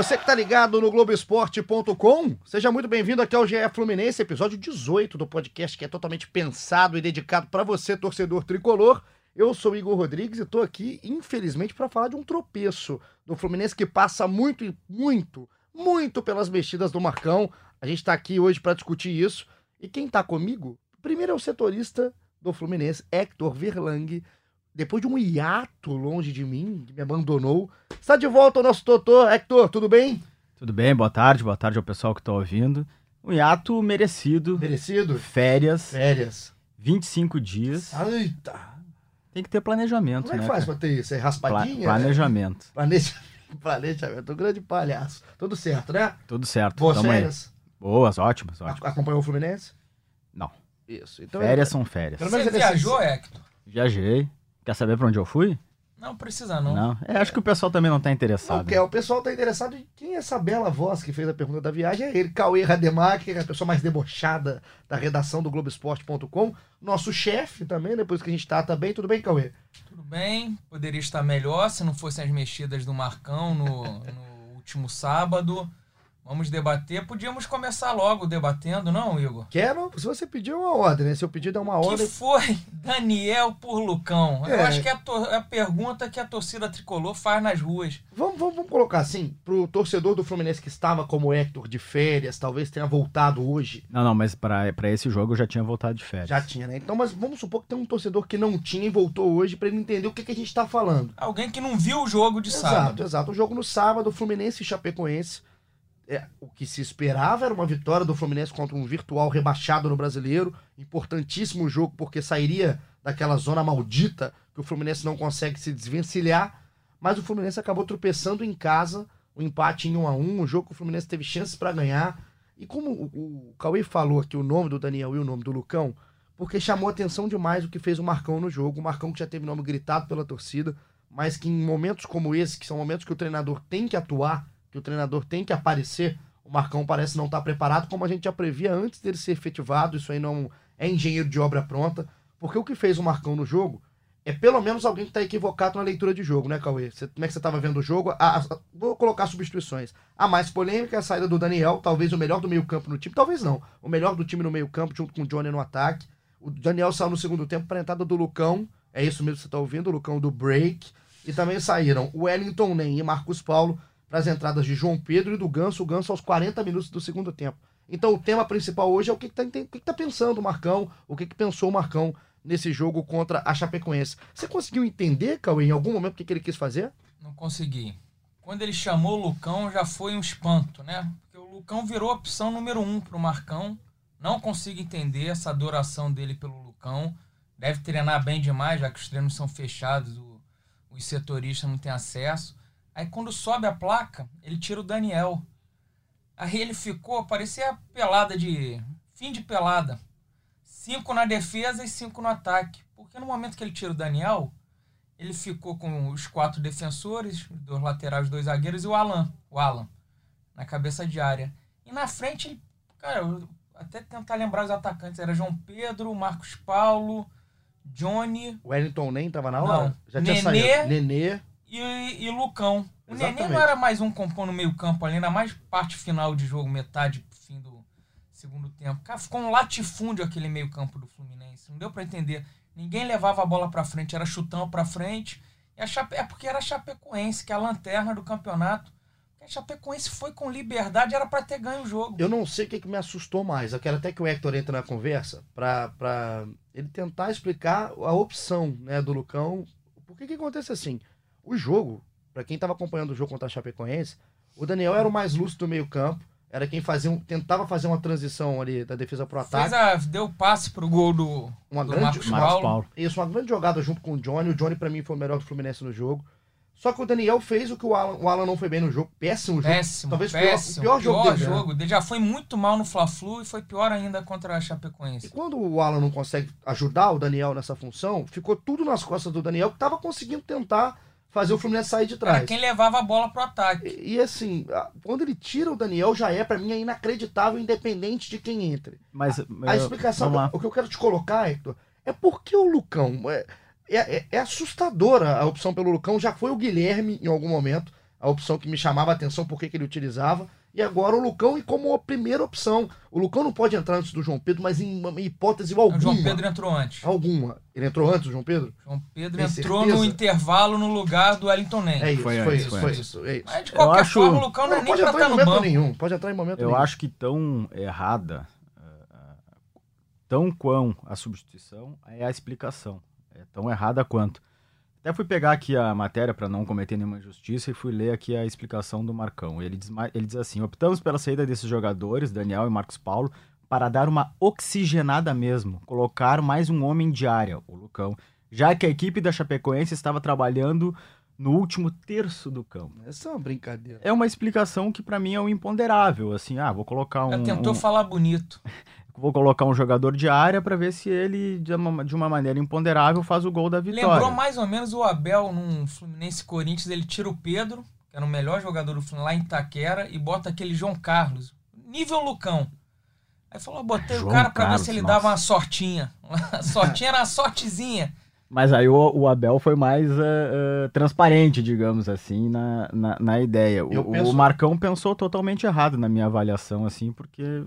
Você que tá ligado no Globoesporte.com, seja muito bem-vindo aqui ao GE Fluminense, episódio 18 do podcast que é totalmente pensado e dedicado para você, torcedor tricolor. Eu sou Igor Rodrigues e tô aqui, infelizmente, para falar de um tropeço do Fluminense que passa muito, muito, muito pelas mexidas do Marcão. A gente tá aqui hoje para discutir isso. E quem tá comigo? Primeiro é o setorista do Fluminense, Hector Verlang depois de um hiato longe de mim, que me abandonou, está de volta o nosso doutor. Hector, tudo bem? Tudo bem, boa tarde, boa tarde ao pessoal que está ouvindo. Um hiato merecido. Merecido? Férias. Férias. 25 dias. Eita! Tem que ter planejamento, Como é né? que faz cara? pra ter isso? É raspadinha? Pla planejamento. Planeja... Planejamento. Um grande palhaço. Tudo certo, né? Tudo certo. Boas Tamo aí. férias? Boas, ótimas, ótimas. Acompanhou o Fluminense? Não. Isso. Então Férias é... são férias. Pelo menos Você é viajou. Hector? Viajei. Quer saber pra onde eu fui? Não precisa não. É, acho que o pessoal também não tá Não, interessado. porque o pessoal tá interessado em quem é essa bela voz que fez a pergunta da viagem. É ele, Cauê Rademacher, a pessoa mais debochada da redação do Globoesporte.com. Nosso chefe também, depois que a gente tá também. Tudo bem, Cauê? Tudo bem, poderia estar melhor se não fossem as mexidas do Marcão no, no último sábado. Vamos debater. Podíamos começar logo debatendo, não, Igor? Quero, se você pediu é uma ordem, né? Seu pedido é uma Que ordem. foi Daniel por Lucão? Eu É. acho que é a, é a pergunta que a torcida tricolor faz nas ruas. Vamos, vamos, vamos colocar assim, pro torcedor do Fluminense que estava como Hector de férias, talvez tenha voltado hoje. Não, não, mas pra, pra esse jogo eu já tinha voltado de férias. Já tinha, né? Então, mas vamos supor que tem um torcedor que não tinha e voltou hoje pra ele entender o que, que a gente tá falando. Alguém que não viu o jogo de Exato, sábado. exato. O jogo no sábado, Fluminense e Chapecoense. É, o que se esperava era uma vitória do Fluminense contra um virtual rebaixado no brasileiro. Importantíssimo jogo, porque sairia daquela zona maldita que o Fluminense não consegue se desvencilhar. Mas o Fluminense acabou tropeçando em casa, o empate em 1 a 1 um jogo que o Fluminense teve chances para ganhar. E como o, o Cauê falou aqui o nome do Daniel e o nome do Lucão, porque chamou atenção demais o que fez o Marcão no jogo. O Marcão que já teve nome gritado pela torcida, mas que em momentos como esse, que são momentos que o treinador tem que atuar, que o treinador tem que aparecer, o Marcão parece não estar preparado, como a gente já previa antes dele ser efetivado. Isso aí não é engenheiro de obra pronta, porque o que fez o Marcão no jogo é pelo menos alguém que está equivocado na leitura de jogo, né, Cauê? Como é que você estava vendo o jogo? A- a- vou colocar substituições. A mais polêmica é a saída do Daniel, talvez o melhor do meio-campo no time, talvez não. O melhor do time no meio-campo, junto com o Johnny no ataque. O Daniel saiu no segundo tempo para a entrada do Lucão, é isso mesmo que você está ouvindo, o Lucão do break. E também saíram o Wellington Nem e Marcos Paulo para as entradas de João Pedro e do Ganso, o Ganso aos 40 minutos do segundo tempo. Então o tema principal hoje é o que está tá pensando o Marcão, o que, que pensou o Marcão nesse jogo contra a Chapecoense. Você conseguiu entender, Cauê, em algum momento o que, que ele quis fazer? Não consegui. Quando ele chamou o Lucão, já foi um espanto, né? Porque o Lucão virou a opção número um pro Marcão. Não consigo entender essa adoração dele pelo Lucão. Deve treinar bem demais, já que os treinos são fechados, o- os setoristas não têm acesso. Aí quando sobe a placa, ele tira o Daniel. Aí ele ficou, parecia pelada de. fim de pelada. Cinco na defesa e cinco no ataque. Porque no momento que ele tira o Daniel, ele ficou com os quatro defensores, dois laterais, dois zagueiros e o Alan, o Alan, na cabeça de área. E na frente, ele, cara, eu até tentar lembrar os atacantes, era João Pedro, Marcos Paulo, Johnny O Wellington Nem estava na Não. hora? Já tinha Nenê. saído. Nenê. E, e Lucão. O Nenê Exatamente. não era mais um compondo meio campo ali, ainda mais parte final de jogo, metade fim do segundo tempo. Cara, ficou um latifúndio aquele meio campo do Fluminense. Não deu pra entender. Ninguém levava a bola pra frente, era chutão pra frente. E a Chape... É porque era a Chapecoense, que é a lanterna do campeonato. A Chapecoense foi com liberdade, era pra ter ganho o jogo. Eu não sei o que, que me assustou mais. Eu quero até que o Hector entre na conversa pra, pra ele tentar explicar a opção né, do Lucão. Por que que acontece assim? O jogo, pra quem tava acompanhando o jogo contra a Chapecoense, o Daniel era o mais lúcido do meio campo. Era quem fazia um, tentava fazer uma transição ali da defesa pro ataque. A... Deu passe pro gol do, Uma do grande- Marcos Paulo. Paulo. Isso, uma grande jogada junto com o Johnny. O Johnny, pra mim, foi o melhor do Fluminense no jogo. Só que o Daniel fez o que o Alan, o Alan não foi bem no jogo. Péssimo jogo. Péssimo, Talvez o pior- péssimo. o pior jogo dele, né? jogo. Ele já foi muito mal no Fla-Flu e foi pior ainda contra a E Chapecoense. quando o Alan não consegue ajudar o Daniel nessa função, ficou tudo nas costas do Daniel, que tava conseguindo tentar fazer o Fluminense sair de Era trás. quem levava a bola pro ataque. E, e, assim, quando ele tira o Daniel, já é, pra mim, é inacreditável, independente de quem entre. Mas A eu- explicação, vamos lá. o que eu quero te colocar, Hector, é porque o Lucão. É, é, é- é assustadora a opção pelo Lucão. Já foi o Guilherme em algum momento, a opção que me chamava a atenção, por que que ele utilizava. E agora o Lucão, e como a primeira opção. O Lucão não pode entrar antes do João Pedro, mas em, em hipótese O alguma. João Pedro entrou antes. Alguma. Ele entrou antes do João Pedro? João Pedro Tem entrou certeza? no intervalo no lugar do Wellington Nem. É isso, Foi foi, isso, foi isso. É isso. Mas de qualquer acho- forma, o Lucão não é Não, nem pode pra entrar em estar no momento banco. nenhum. Pode entrar em momento Eu nenhum. acho que tão errada, ah, tão quão a substituição é a explicação. É tão errada quanto. Até fui pegar aqui a matéria para não cometer nenhuma injustiça e fui ler aqui a explicação do Marcão. Ele diz, ele diz assim: optamos pela saída desses jogadores, Daniel e Marcos Paulo, para dar uma oxigenada mesmo, colocar mais um homem de área, o Lucão, já que a equipe da Chapecoense estava trabalhando no último terço do campo. Essa é uma brincadeira. É uma explicação que para mim é um imponderável, assim, ah, vou colocar um, Ela tentou um- falar bonito. vou colocar um jogador de área para ver se ele de uma, de uma maneira imponderável faz o gol da vitória. Lembrou mais ou menos o Abel num Fluminense Corinthians. Ele tira o Pedro, que era o melhor jogador do Fluminense lá em Itaquera, e bota aquele João Carlos, nível Lucão. Aí falou: botei João o cara pra Carlos, ver se ele nossa. dava uma sortinha. A sortinha era uma sortezinha. Mas aí o, o Abel foi mais eh, eh, transparente, digamos assim, na, na, na ideia. O, penso- o Marcão pensou totalmente errado na minha avaliação, assim, porque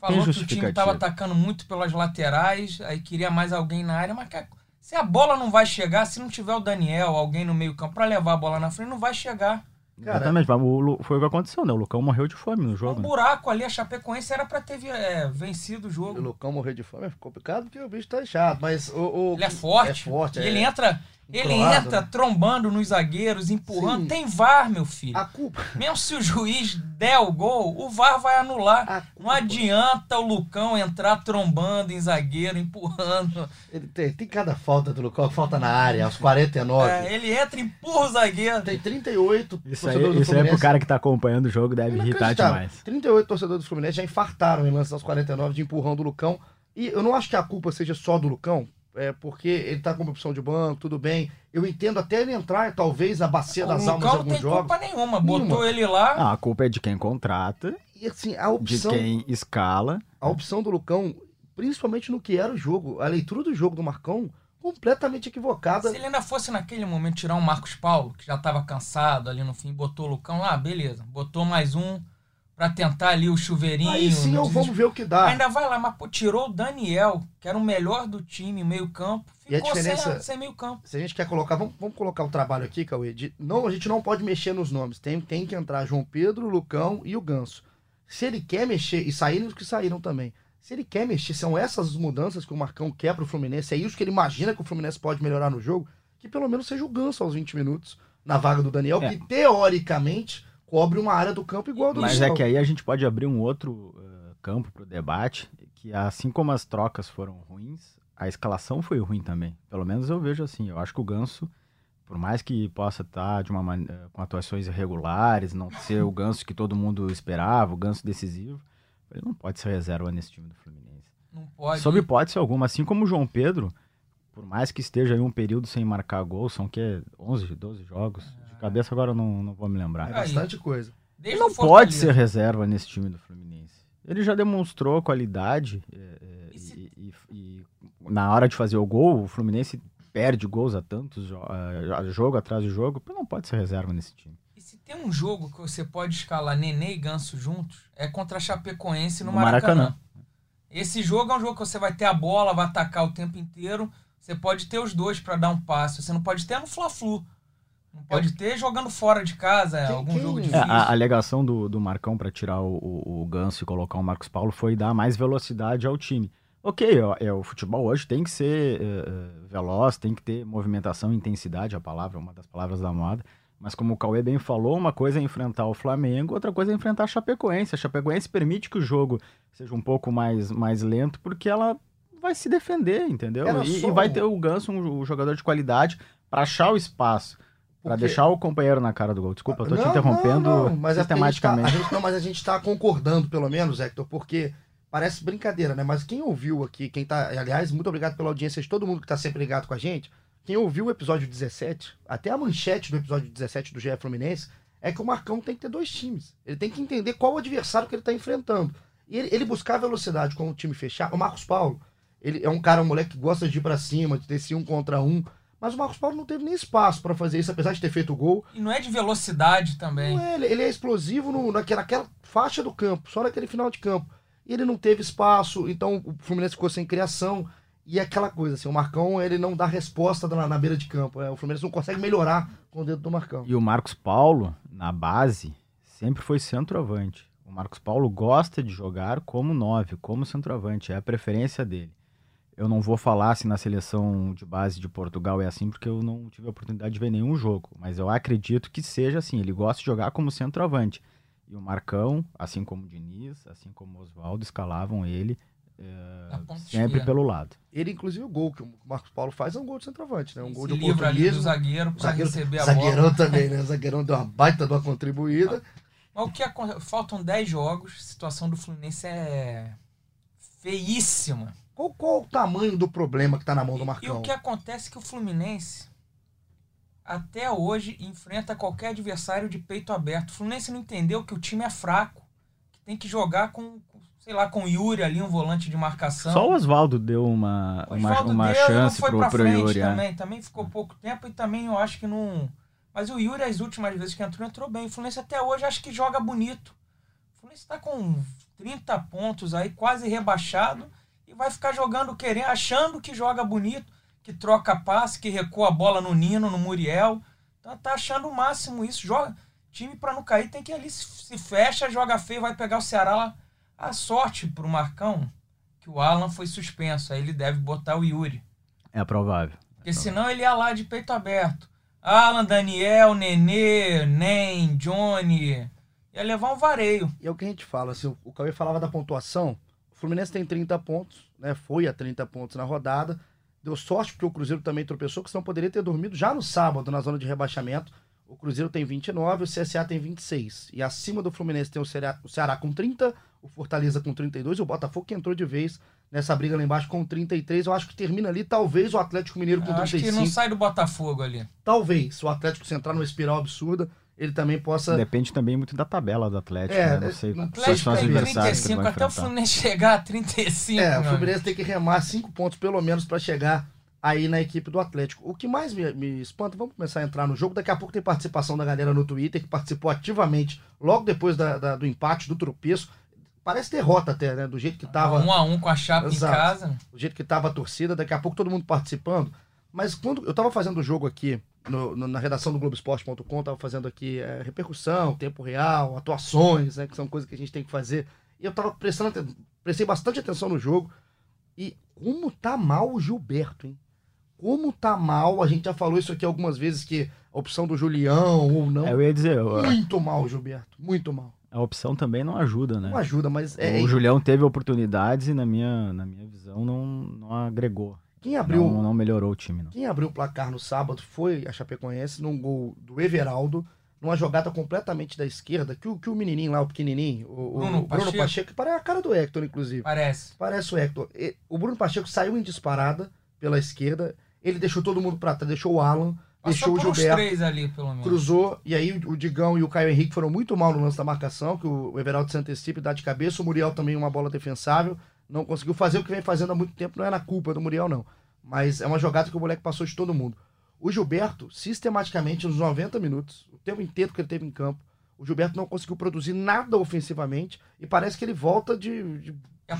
Falou que o time estava atacando muito pelas laterais, aí queria mais alguém na área, mas cara, se a bola não vai chegar, se não tiver o Daniel, alguém no meio campo pra levar a bola na frente, não vai chegar. Cara, Exatamente, mas o foi o que aconteceu, né? O Lucão morreu de fome no Um jogo. né? buraco ali, a Chapecoense era pra ter é, vencido o O jogo. Lucão morrer de fome é complicado porque o bicho tá inchado, mas o. o- Ele é forte. É forte, E é. ele entra, ele encroado, entra né? trombando nos zagueiros, empurrando. Sim. Tem VAR, meu filho. A culpa. Mesmo se o juiz der o gol, o VAR vai anular. Não adianta o Lucão entrar trombando em zagueiro, empurrando. Ele tem, tem cada falta do Lucão, falta na área, aos 49. É, ele entra e empurra o zagueiro. Tem 38 Isso aí, torcedores do isso aí é pro cara que tá acompanhando o jogo, deve irritar demais. 38 torcedores do Fluminense já infartaram em lance aos 49 de empurrão do Lucão. E eu não acho que a culpa seja só do Lucão, é porque ele tá com opção de banco, tudo bem. Eu entendo até ele entrar, talvez, na bacia O das almas em Lucão não alguns tem jogos. culpa nenhuma. Botou Nenhuma. ele lá. Ah, a culpa é de quem contrata, E assim, a de opção, quem escala. a opção do Lucão, principalmente no que era o jogo, a leitura do jogo do Marcão, completamente equivocada. Se ele ainda fosse naquele momento tirar um Marcos Paulo, que já tava cansado ali no fim, botou o Lucão lá, beleza. Botou mais um pra tentar ali o chuveirinho. Aí sim, eu, vamos ver o que dá. Ainda vai lá, mas pô, tirou o Daniel, que era o melhor do time, meio campo. E a Ficou diferença- sem, sem meio campo. Se a gente quer colocar, vamos, vamos colocar o trabalho aqui, Cauê. de- não, a gente não pode mexer nos nomes. Tem, tem que entrar João Pedro, Lucão e o Ganso. Se ele quer mexer, e saíram os que saíram também. Se ele quer mexer, são essas as mudanças que o Marcão quer pro Fluminense, é isso que ele imagina que o Fluminense pode melhorar no jogo, que pelo menos seja o Ganso aos 20 minutos, na vaga do Daniel, É. que teoricamente cobre uma área do campo igual a do Mas é que aí a gente pode abrir um outro uh, campo pro debate, que assim como as trocas foram ruins, a escalação foi ruim também. Pelo menos eu vejo assim. Eu acho que o Ganso, por mais que possa estar de uma man- eh, com atuações irregulares, não ser o Ganso que todo mundo esperava, o Ganso decisivo, ele não pode ser reserva nesse time do Fluminense. Não pode. Sob hipótese alguma, assim como o João Pedro, por mais que esteja aí um período sem marcar gol, são que 11, 12 jogos. Cabeça agora eu não, não vou me lembrar. É bastante coisa. Desde Ele não pode ser reserva nesse time do Fluminense. Ele já demonstrou qualidade é, é, E se- e, e- e na hora de fazer o gol, o Fluminense perde gols a tantos, jogo atrás de jogo, ele não pode ser reserva nesse time. E se tem um jogo que você pode escalar Nenê e Ganso juntos, é contra a Chapecoense no, No Maracanã. Maracanã. Esse jogo é um jogo que você vai ter a bola, vai atacar o tempo inteiro. Você pode ter os dois pra dar um passe. Você não pode ter no Fla-Flu. Não pode ter jogando fora de casa, é Quem- algum quem- jogo É, É, difícil. a alegação do, do Marcão para tirar o, o, o Ganso e colocar o Marcos Paulo foi dar mais velocidade ao time. Ok, ó, é, o futebol hoje tem que ser é, é, veloz, tem que ter movimentação, intensidade, a palavra, uma das palavras da moda. Mas como o Cauê bem falou, uma coisa é enfrentar o Flamengo, outra coisa é enfrentar a Chapecoense. A Chapecoense permite que o jogo seja um pouco mais, mais lento, porque ela vai se defender, entendeu? E, e vai ter o Ganso, um, um jogador de qualidade, para achar o espaço. Pra Porque- deixar o companheiro na cara do gol. Desculpa, eu tô te Não, interrompendo não, não, mas é porque a gente tá- sistematicamente. a gente, não, mas a gente tá concordando, pelo menos, Hector, porque parece brincadeira, né? Mas quem ouviu aqui, quem tá. Aliás, muito obrigado pela audiência de todo mundo que tá sempre ligado com a gente. Quem ouviu o episódio 17, até a manchete do episódio 17 do GE Fluminense, é que o Marcão tem que ter dois times. Ele tem que entender qual o adversário que ele tá enfrentando. E ele, ele buscar velocidade com o time fechado. O Marcos Paulo, ele é um cara, um moleque que gosta de ir pra cima, de ter esse um contra um. Mas o Marcos Paulo não teve nem espaço pra fazer isso, apesar de ter feito o gol. E não é de velocidade também. Não é, ele, ele é explosivo no, naquela, naquela faixa do campo, só naquele final de campo. E ele não teve espaço, então o Fluminense ficou sem criação. E é aquela coisa, assim, o Marcão ele não dá resposta na, na beira de campo. né? O Fluminense não consegue melhorar com o dedo do Marcão. E o Marcos Paulo, na base, sempre foi centroavante. O Marcos Paulo gosta de jogar como nove, como centroavante. É a preferência dele. Eu não vou falar se na seleção de base de Portugal é assim, porque eu não tive a oportunidade de ver nenhum jogo. Mas eu acredito que seja assim. Ele gosta de jogar como centroavante. E o Marcão, assim como o Diniz, assim como o Oswaldo, escalavam ele ponta sempre pelo lado. Ele, inclusive, o gol que o Marcos Paulo faz é um gol de centroavante, né? Um gol Se de livra ali do oportunismo. zagueiro zagueiro, receber a zagueirão bola. também, né? O zagueirão deu uma baita de uma contribuída. Mas o que acon- faltam 10 jogos, a situação do Fluminense é feíssima. Qual, qual o tamanho do problema que tá na mão do E, e Marcão? o que acontece é que o Fluminense até hoje enfrenta qualquer adversário de peito aberto. O Fluminense não entendeu que o time é fraco, que tem que jogar com, sei lá, com o Yuri ali, um volante de marcação. Só o Oswaldo deu uma, O uma, Oswaldo uma deu e não chance foi pro, pra pro frente Yuri. é. também. Também ficou pouco tempo e também eu acho que não. Mas o Yuri, as últimas vezes que entrou, entrou bem. O Fluminense até hoje acho que joga bonito. O Fluminense tá com 30 pontos aí, quase rebaixado, e vai ficar jogando, querendo, achando que joga bonito, que troca passe, que recua a bola no Nino, no Muriel. Então tá achando o máximo isso. Joga. Time pra não cair tem que ir ali se, fecha, joga feio, vai pegar o Ceará lá. A sorte pro Marcão que o Alan foi suspenso. Aí ele deve botar o Yuri. É provável. Porque senão ele ia lá de peito aberto. Alan, Daniel, Nenê, Nem, Johnny. Ia levar um vareio. E é o que a gente fala, assim, o- o Cauê falava da pontuação. O Fluminense tem 30 pontos, né? Foi a 30 pontos na rodada. Deu sorte porque o Cruzeiro também tropeçou, que senão poderia ter dormido já no sábado, na zona de rebaixamento. O Cruzeiro tem 29, o CSA tem 26. E acima do Fluminense tem o Ceará, o Ceará com 30, o Fortaleza com 32 e o Botafogo que entrou de vez nessa briga lá embaixo com 33. Eu acho que termina ali, talvez, o Atlético Mineiro com Eu acho que 35. não sai do Botafogo ali. Talvez, se o Atlético se entrar numa espiral absurda, ele também possa... Depende também muito da tabela do Atlético. É, né? Não sei não- quais Atlético são os adversários que ele 35, vai até o. Fluminense chegar a 35. É, o. Fluminense tem que remar cinco pontos pelo menos para chegar aí na equipe do Atlético. O que mais me, me espanta, vamos começar a entrar no jogo. Daqui a pouco tem participação da galera no Twitter, que participou ativamente logo depois da- da- do empate, do tropeço. Parece derrota até, né? Do jeito que tava, Um a um com a chapa Exato. em casa. do jeito que tava a torcida, daqui a pouco todo mundo participando. Mas quando eu tava fazendo o jogo aqui, no- no- na redação do Globoesporte.com, tava fazendo aqui é, repercussão, tempo real, atuações, né? Que são coisas que a gente tem que fazer. E eu tava prestando prestei bastante atenção no jogo. E como tá mal o Gilberto, hein? Como tá mal, a gente já falou isso aqui algumas vezes, que a opção do Julião ou não. É, eu ia dizer, o- Muito mal, Gilberto. Muito mal. a opção também não ajuda, né? Não ajuda, mas é. o Julião teve oportunidades e, na minha, na minha visão, não, não agregou. Quem abriu. Não, não melhorou o time, não. Quem abriu o placar no sábado foi a Chapecoense, num gol do Everaldo, numa jogada completamente da esquerda, que o, que o menininho lá, o pequenininho, o, o Bruno Bruno, Pacheco. Pacheco, que parece a cara do Hector, inclusive. Parece. Parece o Hector. E- O Bruno Pacheco saiu em disparada pela esquerda, ele deixou todo mundo pra trás, deixou o Alan, deixou Passou o por uns Gilberto, três ali, pelo menos. cruzou, e aí o Digão e o Caio Henrique foram muito mal no lance da marcação, que o Everaldo se antecipa e dá de cabeça, o Muriel também uma bola defensável, não conseguiu fazer o que vem fazendo há muito tempo, não é na culpa do Muriel, não. Mas é uma jogada que o moleque passou de todo mundo. O Gilberto, sistematicamente, nos 90 minutos, o tempo inteiro que ele teve em campo, o Gilberto não conseguiu produzir nada ofensivamente e parece que ele volta de, de E a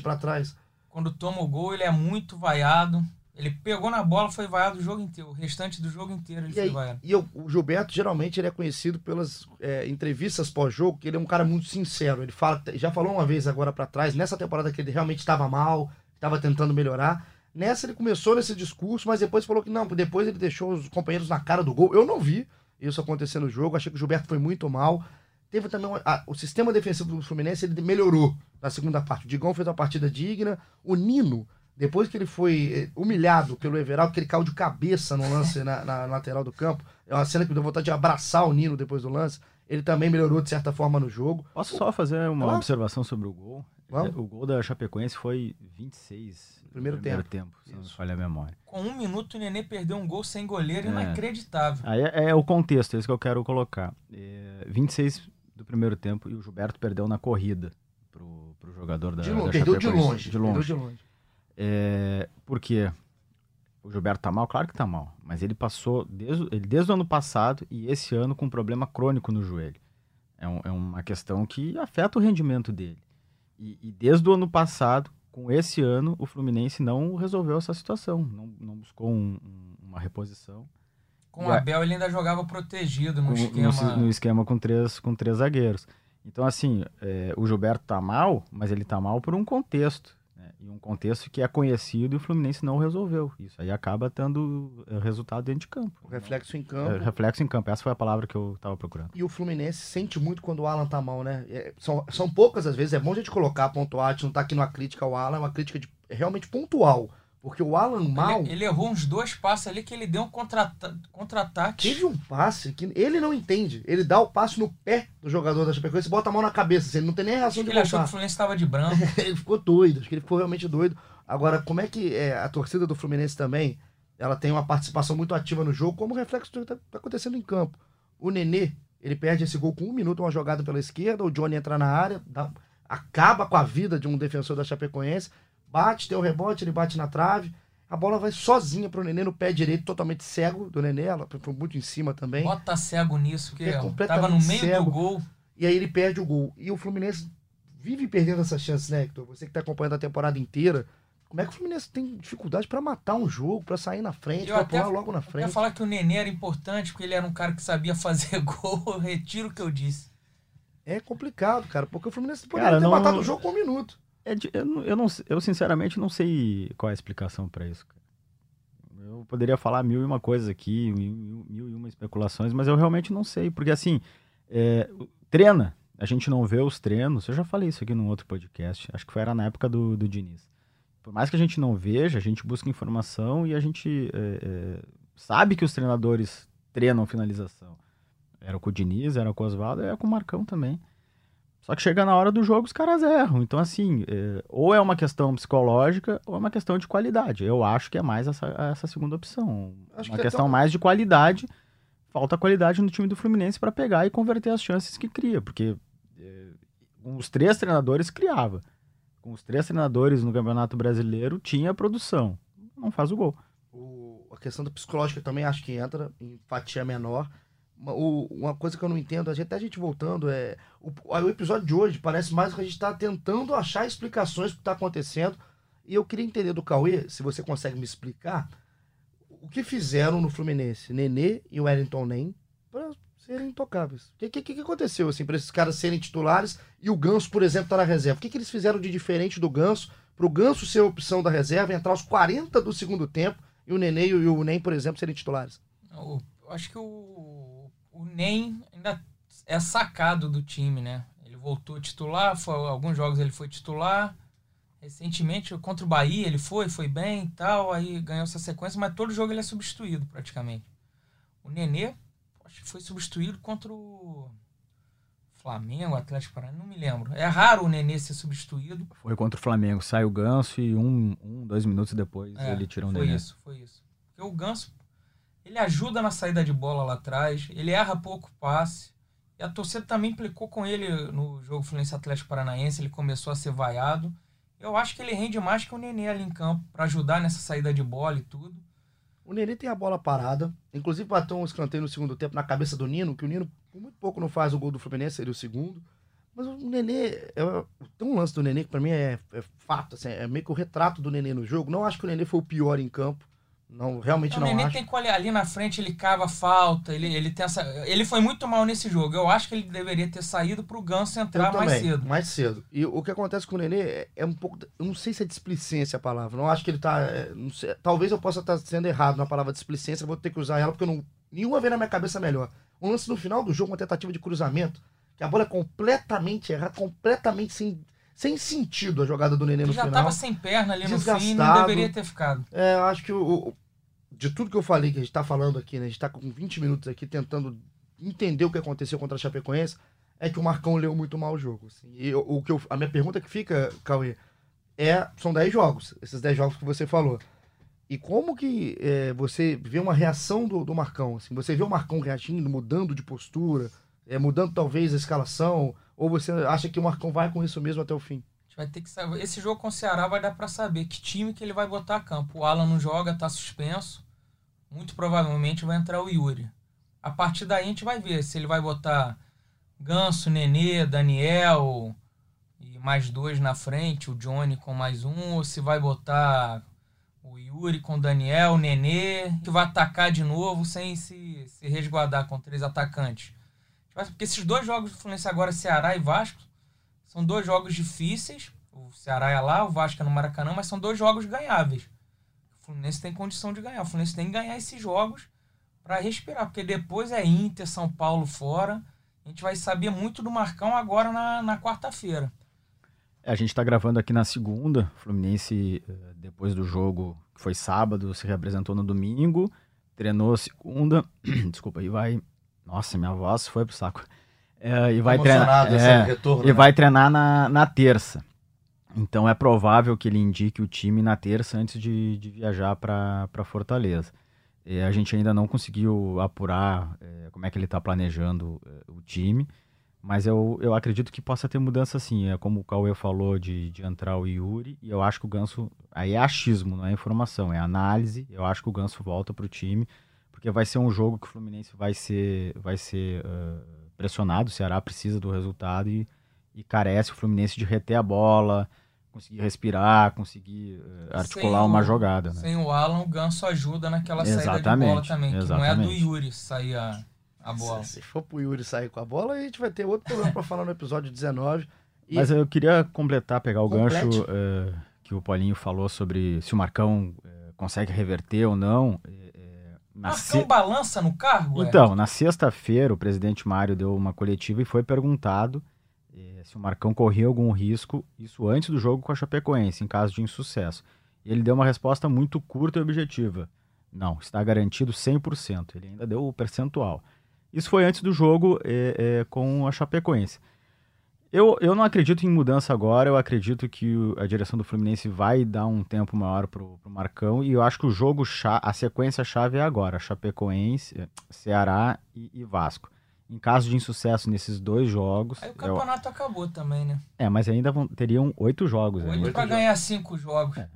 pra trás. quando toma o gol, ele é muito vaiado. Ele pegou na bola, foi vaiado o jogo inteiro. O restante do jogo inteiro ele E, foi aí, vaiado. e eu- o Gilberto, geralmente, ele é conhecido pelas é, entrevistas pós-jogo, que ele é um cara muito sincero. Ele fala, já falou uma vez agora pra trás, nessa temporada que ele realmente estava mal, estava tentando melhorar. Nessa ele começou nesse discurso, mas depois falou que não, depois ele deixou os companheiros na cara do gol. Eu não vi isso acontecer no jogo, achei que o Gilberto foi muito mal. Teve também uma- a- o sistema defensivo do Fluminense, ele melhorou na segunda parte. O Digão fez uma partida digna, o Nino Depois que ele foi eh, humilhado pelo Everaldo, que ele caiu de cabeça no lance na, na lateral do campo, é uma cena que me deu vontade de abraçar o Nino depois do lance. Ele também melhorou de certa forma no jogo. Posso só fazer uma Claro. observação sobre o gol? Vamos. O gol da Chapecoense foi 26 no Primeiro tempo, se não falha a memória. Com um minuto o Nenê perdeu um gol sem goleiro É. inacreditável. Aí é, é o contexto, é isso que eu quero colocar. É, 26 do primeiro tempo e o Gilberto perdeu na corrida pro, pro jogador da, De da longe, perdeu de Chapecoense. longe. De Perdeu longe. de longe. É, por quê? O Gilberto tá mal? Claro que tá mal. Mas ele passou desde, ele desde o ano passado e esse ano com um problema crônico no joelho. É, um- é uma questão que afeta o rendimento dele. E, e desde o ano passado, com esse ano, o Fluminense não resolveu essa situação. Não, não buscou um- um- uma reposição. Com o Abel ele ainda jogava protegido no Com- esquema. no, no esquema com três, com três zagueiros. Então, assim, é, o Gilberto tá mal, mas ele tá mal por um contexto. Né? E um contexto que é conhecido e o Fluminense não resolveu. Isso aí acaba tendo é, resultado dentro de campo. O reflexo em É, campo. reflexo em campo, essa foi a palavra que eu tava procurando. E o Fluminense sente muito quando o Alan tá mal, né? É, são, são poucas as vezes, é bom a gente colocar, pontuar, a gente não tá aqui numa crítica ao Alan, é uma crítica de- realmente pontual. Porque o Alan mal Ele, ele errou uns dois passos ali que ele deu um contra-ata- contra-ataque. teve um passe que ele não entende. Ele dá o passe no pé do jogador da Chapecoense e bota a mão na cabeça. assim, ele não tem nem reação de ele achou que voltar. o Fluminense estava de branco. ele ficou doido, acho que ele ficou realmente doido. Agora, como é que é, a torcida do Fluminense também, ela tem uma participação muito ativa no jogo, como reflexo do que tá, tá acontecendo em campo. O Nenê, ele perde esse gol com um minuto, uma jogada pela esquerda, o Johnny entra na área, dá- acaba com a vida de um defensor da Chapecoense, bate, tem o rebote, ele bate na trave, a bola vai sozinha pro Nenê no pé direito, totalmente cego do Nenê, ela foi muito em cima também. Bota cego nisso, porque É tava completamente no meio cego. do gol. E aí ele perde o gol. E o Fluminense vive perdendo essas chances, né, Hector? Você que tá acompanhando a temporada inteira. Como é que o Fluminense tem dificuldade pra matar um jogo, pra sair na frente, Eu pra até- pular logo na Eu ia frente? falar que o Nenê era importante, porque ele era um cara que sabia fazer gol. Eu retiro o que eu disse. É complicado, cara, porque o Fluminense poderia Cara, ter não- matado o jogo com um minuto. É eu, não- eu, não, eu sinceramente não sei qual é a explicação para isso. Eu poderia falar mil e uma coisas aqui, mil, mil- mil e uma especulações, mas eu realmente não sei. Porque assim, é, treina, a gente não vê os treinos. Eu já falei isso aqui num outro podcast, acho que foi era na época do, do Diniz. Por mais que a gente não veja, a gente busca informação e a gente é, é, sabe que os treinadores treinam finalização. Era com o Diniz, era com o Oswaldo, era com o Marcão também. Só que chega na hora do jogo, os caras erram. Então, assim, é, ou é uma questão psicológica ou é uma questão de qualidade. Eu acho que é mais essa, essa segunda opção. Acho uma que é questão tão- mais de qualidade. Falta qualidade no time do Fluminense para pegar e converter as chances que cria. Porque é, com os três treinadores criava. Com os três treinadores no Campeonato Brasileiro tinha produção. Não faz o gol. O- a questão do psicológico eu também acho que entra em fatia menor. Uma, uma coisa que eu não entendo, a gente, até a gente voltando, é. O, o episódio de hoje parece mais que a gente está tentando achar explicações do que está acontecendo. E eu queria entender do Cauê, se você consegue me explicar, o que fizeram no Fluminense, Nenê e Wellington Nem, para serem intocáveis. O que, que, que aconteceu, assim, para esses caras serem titulares e o Ganso, por exemplo, tá na reserva? O que, que eles fizeram de diferente do Ganso, para o Ganso ser a opção da reserva, entrar aos 40 do segundo tempo e o Nenê e o Nem, por exemplo, serem titulares? Eu acho que o, o Nem ainda é sacado do time, né? Ele voltou titular, foi, alguns jogos ele foi titular. Recentemente, contra o Bahia, ele foi, foi bem e tal, aí ganhou essa sequência, mas todo jogo ele é substituído praticamente. O Nenê, acho que foi substituído contra o Flamengo, Atlético Paranaense, não me lembro. É raro o Nenê ser substituído. Foi contra o Flamengo. Sai o ganso e um, um dois minutos depois É, ele tira um Foi Nenê. isso, foi isso. Porque o Ganso, ele ajuda na saída de bola lá atrás, ele erra pouco passe. E a torcida também implicou com ele no jogo Fluminense Atlético Paranaense, ele começou a ser vaiado. Eu acho que ele rende mais que o Nenê ali em campo, para ajudar nessa saída de bola e tudo. O Nenê tem a bola parada. Inclusive bateu um escanteio no segundo tempo na cabeça do Nino, que o Nino por muito pouco não faz o gol do Fluminense, seria o segundo. Mas o Nenê, é, tem um lance do Nenê que pra mim é, é fato, assim, é meio que o retrato do Nenê no jogo. Não acho que o Nenê foi o pior em campo. Não, realmente o não Nenê acho. tem quali- ali na frente, ele cava falta, ele, ele tem essa. Ele foi muito mal nesse jogo. Eu acho que ele deveria ter saído pro Ganso entrar mais também, cedo. mais cedo. E o que acontece com o Nenê é, é um pouco. Eu não sei se é displicência a palavra. Não acho que ele tá. é, não sei, talvez eu possa estar sendo errado na palavra displicência. Vou ter que usar ela porque eu não. Nenhuma vez na minha cabeça melhor. Um lance no final do jogo, uma tentativa de cruzamento, que a bola é completamente errada, completamente sem, sem sentido a jogada do Nenê no já final. tava sem perna ali no fim não deveria ter ficado. É, eu acho que o, de tudo que eu falei, que a gente tá falando aqui, né? A gente tá com 20 minutos aqui tentando entender o que aconteceu contra a Chapecoense, é que o Marcão leu muito mal o jogo. assim. E o que eu- a minha pergunta que fica, Cauê, é, são 10 jogos, esses 10 jogos que você falou. E como que é, você vê uma reação do, do Marcão? Assim, você vê o Marcão reagindo, mudando de postura, é, mudando talvez a escalação, ou você acha que o Marcão vai com isso mesmo até o fim? Vai ter que saber. Esse jogo com o Ceará vai dar pra saber que time que ele vai botar a campo. O Alan não joga, tá suspenso. Muito provavelmente vai entrar o Yuri. A partir daí a gente vai ver se ele vai botar Ganso, Nenê, Daniel e mais dois na frente, o Johnny com mais um, ou se vai botar o Yuri com Daniel, Nenê, que vai atacar de novo sem se, se resguardar com três atacantes. Porque esses dois jogos do Fluminense agora, Ceará e Vasco, são dois jogos difíceis. O Ceará é lá, o Vasco é no Maracanã, mas são dois jogos ganháveis. O Fluminense tem condição de ganhar. O Fluminense tem que ganhar esses jogos para respirar, porque depois é Inter, São Paulo fora. A gente vai saber muito do Marcão agora na, na quarta-feira. É, a gente está gravando aqui na segunda. O Fluminense, eh, depois do jogo, que foi sábado, se representou no domingo, treinou segunda. Desculpa, e vai. Nossa, minha voz foi pro saco. É, e vai treinar. Emocionado esse é, retorno, e né? vai treinar na, na terça. Então é provável que ele indique o time na terça antes de, de viajar para Fortaleza. É, a gente ainda não conseguiu apurar é, como é que ele está planejando é, o time, mas eu, eu acredito que possa ter mudança sim. É como o Cauê falou de, de entrar o Yuri, e eu acho que o Ganso. Aí é achismo, não é informação, é análise. Eu acho que o Ganso volta para o time, porque vai ser um jogo que o Fluminense vai ser, vai ser uh, pressionado. O Ceará precisa do resultado e, e carece o Fluminense de reter a bola, conseguir respirar, conseguir uh, articular Sem uma o- jogada. Né? Sem o Alan, o Ganso ajuda naquela saída de bola Exatamente, também. Que não é do exatamente. Yuri sair a, a bola. Se, se for pro Yuri sair com a bola, a gente vai ter outro problema pra falar no episódio 19. E Mas eu queria completar, pegar o Complete. gancho eh, que o Paulinho falou sobre se o Marcão consegue reverter ou não. Na Marcão se- balança no cargo? é? Então, na sexta-feira, o presidente Mário deu uma coletiva e foi perguntado eh, se o Marcão corria algum risco, isso antes do jogo com a Chapecoense, em caso de insucesso. E ele deu uma resposta muito curta e objetiva. Não, está garantido 100%. Ele ainda deu o percentual. Isso foi antes do jogo eh, eh, com a Chapecoense. Eu, eu não acredito em mudança agora, eu acredito que o- a direção do Fluminense vai dar um tempo maior pro, pro Marcão e eu acho que o jogo, a sequência chave é agora, Chapecoense, Ceará e, e Vasco. Em caso de insucesso nesses dois jogos, Aí o eu- campeonato acabou também, né? é, mas ainda vão- teriam oito jogos. Oito ainda. pra ganhar cinco jogos. É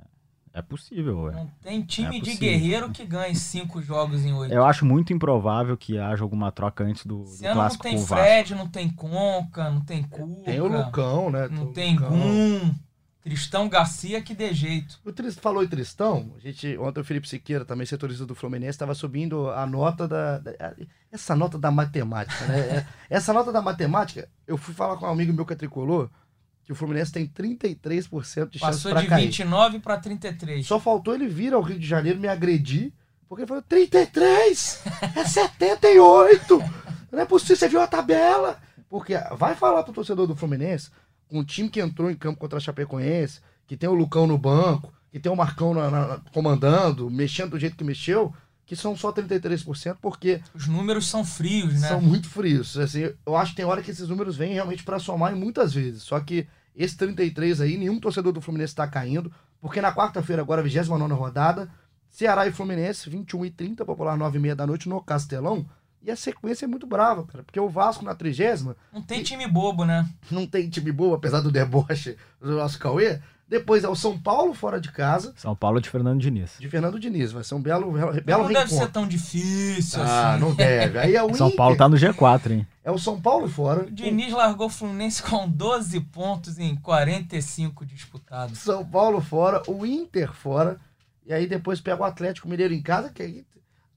possível, é. Não tem time É de guerreiro que ganhe cinco jogos em oito. Eu acho muito improvável que haja alguma troca antes do, do Esse ano não clássico tem com o Vasco. Fred, não tem Conca, não tem Cuca, tem o Lucão, né? não tem Lucão. Gum, Tristão Garcia que dê jeito. O Tris falou em Tristão, a gente, ontem o Felipe Siqueira, também setorista do Fluminense, estava subindo a nota da, da- Essa nota da matemática, né? É- Essa nota da matemática, eu fui falar com um amigo meu que é tricolor, que o Fluminense tem 33% de chance Passou para de cair. 29 pra 33. Só faltou ele vir ao Rio de Janeiro me agredir, porque ele falou: 33! É 78! Não é possível, você viu a tabela! Porque vai falar pro torcedor do Fluminense, com um time que entrou em campo contra a Chapecoense, que tem o Lucão no banco, que tem o Marcão na- na- comandando, mexendo do jeito que mexeu, que são só 33%, porque Os números são frios, né? são muito frios. Assim, eu acho que tem hora que esses números vêm realmente para somar e muitas vezes. Só que esse 33 aí, nenhum torcedor do Fluminense está caindo, porque na quarta-feira, agora, 29 rodada, Ceará e Fluminense, 21 e 30, popular 9 e meia da noite no Castelão. E a sequência é muito brava, cara, porque o Vasco na trigésima Não tem time bobo, né? não tem time boa, apesar do deboche do nosso Cauê. Depois é o São Paulo fora de casa, São Paulo de Fernando Diniz. de Fernando Diniz. Vai ser um belo, belo não deve ser reencontro. tão difícil Ah, assim. não deve. Aí é o São Inter. Paulo tá no G4, hein? É o São Paulo fora. O Diniz largou o Fluminense com 12 pontos em 45 disputados. São Paulo fora, o Inter fora, e aí depois pega o Atlético Mineiro em casa, que aí,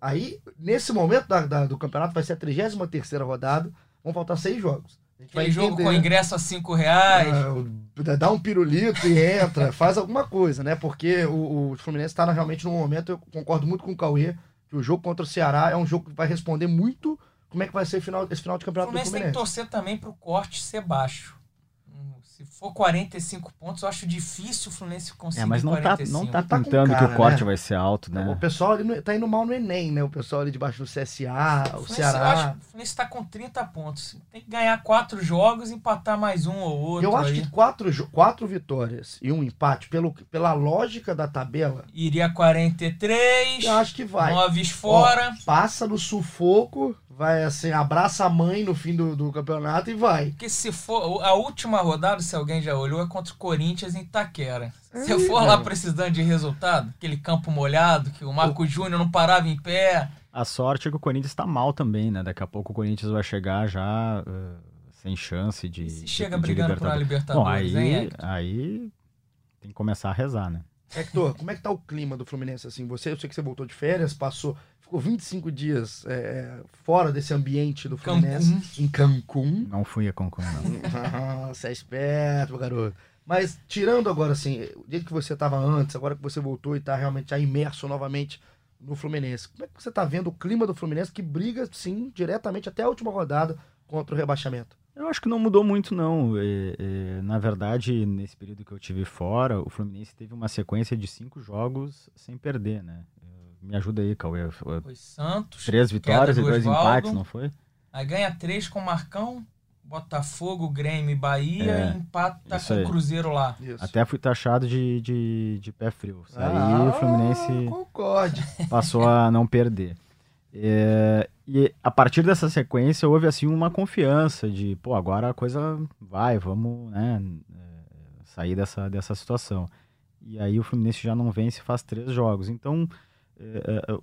aí nesse momento da- da- do campeonato vai ser a 33 rodada, vão faltar seis jogos. Aquele jogo entender, com ingresso a 5 reais. ah, dá um pirulito e entra, faz alguma coisa, né? Porque o, o Fluminense está realmente num momento, eu concordo muito com o Cauê, que o jogo contra o Ceará é um jogo que vai responder muito como é que vai ser o final, esse final de O campeonato do Fluminense tem que Fluminense. torcer também pro corte ser baixo. Se for 45 pontos, eu acho difícil o Fluminense conseguir É, mas não tá, 45. não tá Tá com pintando que cara, o corte né? vai ser alto, O né? pessoal ali no- tá indo mal no Enem, né? O pessoal ali debaixo do CSA, o eu Ceará. acho que o Fluminense tá com 30 pontos. Tem que ganhar quatro jogos e empatar mais um ou outro. Eu acho aí. que quatro, quatro vitórias e um empate, pelo, pela lógica da tabela, Iria 43, eu acho que vai. noves fora. Ó, passa no sufoco, vai assim, abraça a mãe no fim do, do campeonato e vai. Porque se for. A última rodada, se alguém já olhou, é contra o Corinthians em Itaquera. Se eu É, for lá velho. precisando de resultado, aquele campo molhado, que o Marco Júnior não parava em pé. A sorte é que o Corinthians tá mal também, né? Daqui a pouco o Corinthians vai chegar já eh, sem chance de. E se de chega pedir brigando por uma Libertadores. Bom, hein, aí, Hector? aí tem que começar a rezar, né? Hector, como é que tá o clima do Fluminense assim? Você, eu sei que você voltou de férias, passou, ficou 25 dias é, fora desse ambiente do Fluminense, Cancún. em Cancún. Não fui a Cancún, não. Você é esperto, garoto. Mas tirando agora assim, o jeito que você tava antes, agora que você voltou e tá realmente já imerso novamente no Fluminense, como é que você tá vendo o clima do Fluminense que briga, sim, diretamente até a última rodada contra o rebaixamento? Eu acho que não mudou muito, não. É, é, na verdade, nesse período que eu tive fora, o Fluminense teve uma sequência de cinco jogos sem perder, né? Me ajuda aí, Cauê. Foi Santos. Três vitórias e do dois Osvaldo. empates, não foi? Aí ganha três com o Marcão, Botafogo, Grêmio e Bahia É, e empata isso com o Cruzeiro lá. Isso. Até fui taxado de, de, de pé frio. Aí Ah, o Fluminense Concorde. passou a não perder. É, e a partir dessa sequência houve assim uma confiança de, pô, agora a coisa vai, vamos, né, é, sair dessa, dessa situação. E aí o Fluminense já não vence faz três jogos. Então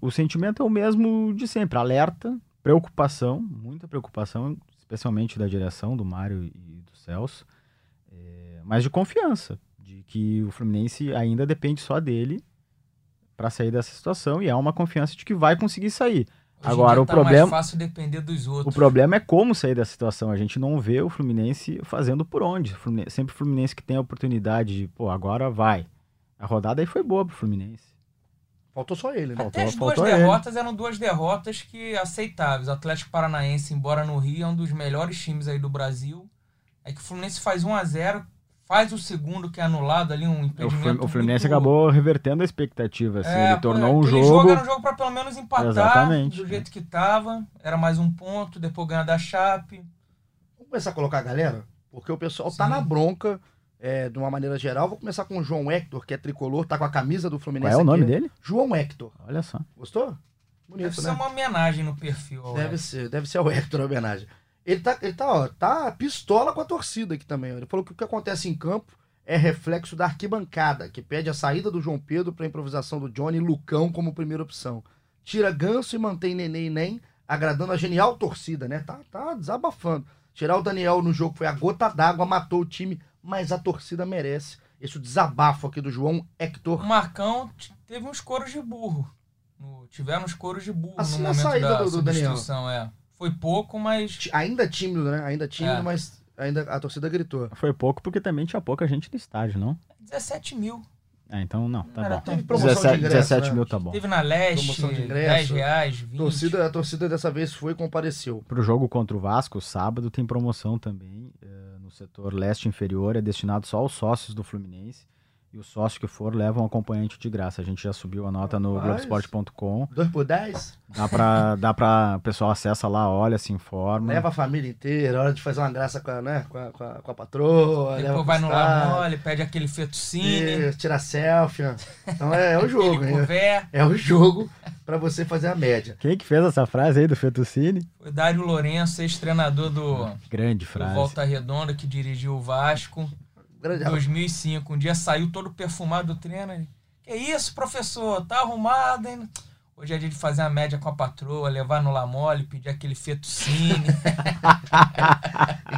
o sentimento é o mesmo de sempre, alerta, preocupação, muita preocupação, especialmente da direção do Mário e do Celso, é, mas de confiança, de que o Fluminense ainda depende só dele para sair dessa situação e há uma confiança de que vai conseguir sair. Hoje Agora, dia o tá problema- fácil depender dos O outros. problema é como sair dessa situação. A gente não vê o Fluminense fazendo por onde. O Fluminense- sempre o Fluminense que tem a oportunidade de, pô, agora vai. A rodada aí foi boa pro Fluminense. Faltou só ele, né? Faltou. Até as duas faltou ele. derrotas eram duas derrotas que aceitáveis. O Atlético Paranaense, embora no Rio, é um dos melhores times aí do Brasil. É que o Fluminense faz 1 a 0 faz o segundo que é anulado ali, um O, impedimento o Fluminense muito- acabou revertendo a expectativa. Assim, É, ele tornou um aquele jogo. era um jogo pra pelo menos empatar Exatamente. do jeito que tava. Era mais um ponto, depois ganhar da Chape. Vamos começar a colocar a galera? Porque o pessoal tá Sim. na bronca, é, de uma maneira geral. Vou começar com o João Hector, que é tricolor, tá com a camisa do Qual Fluminense. é o nome aqui. dele? João Hector. Olha só. Gostou? Deve Bonito, ser né? uma homenagem no perfil. Deve Alex. ser, deve ser o Hector a homenagem. Ele tá, ele tá, ó, tá pistola com a torcida aqui também. ó. Ele falou que o que acontece em campo é reflexo da arquibancada, que pede a saída do João Pedro para improvisação do Johnny e Lucão como primeira opção. Tira Ganso e mantém Nenê e Nem, agradando a genial torcida, né? Tá, tá desabafando. Tirar o Daniel no jogo foi a gota d'água, matou o time, mas a torcida merece. Esse desabafo aqui do João O Hector. Marcão t- teve uns coros de burro. No- tiveram uns coros de burro Assim no momento saída da do- do Daniel. substituição, é. Foi pouco, mas Ainda tímido, né? Ainda tímido, É. mas ainda a torcida gritou. Foi pouco porque também tinha pouca gente no estádio, não? 17 mil. Ah, então não, tá Era bom. teve promoção de 17, ingresso, 17 né? mil tá bom. Teve na Leste, Promoção de ingresso. 10 reais, 20. Torcida, a torcida dessa vez foi e compareceu. Pro jogo contra o Vasco, sábado, tem promoção também. no setor leste inferior, é destinado só aos sócios do Fluminense. E os sócios que for levam um acompanhante de graça. A gente já subiu a nota no. Globoesporte.com. 2 por 10, Dá pra, dá pra. O pessoal acessa lá, olha, se informa. leva a família inteira, hora de fazer uma graça com a, né, com a, com a, com a patroa. leva Depois pro vai no Lamole, pede aquele fettuccine, e tira selfie. Então é, é o jogo, hein? couvert. É o jogo pra você fazer a média. Quem que fez essa frase aí do Fettuccine? Foi Dário Lourenço, ex-treinador do, Grande do frase. Volta Redonda, que dirigiu o Vasco. Grande 2005. Um dia saiu todo perfumado do treino. ele, Que isso, professor? Tá arrumado, hein? Hoje é dia de fazer a média com a patroa, levar no Lamole, pedir aquele fettuccine.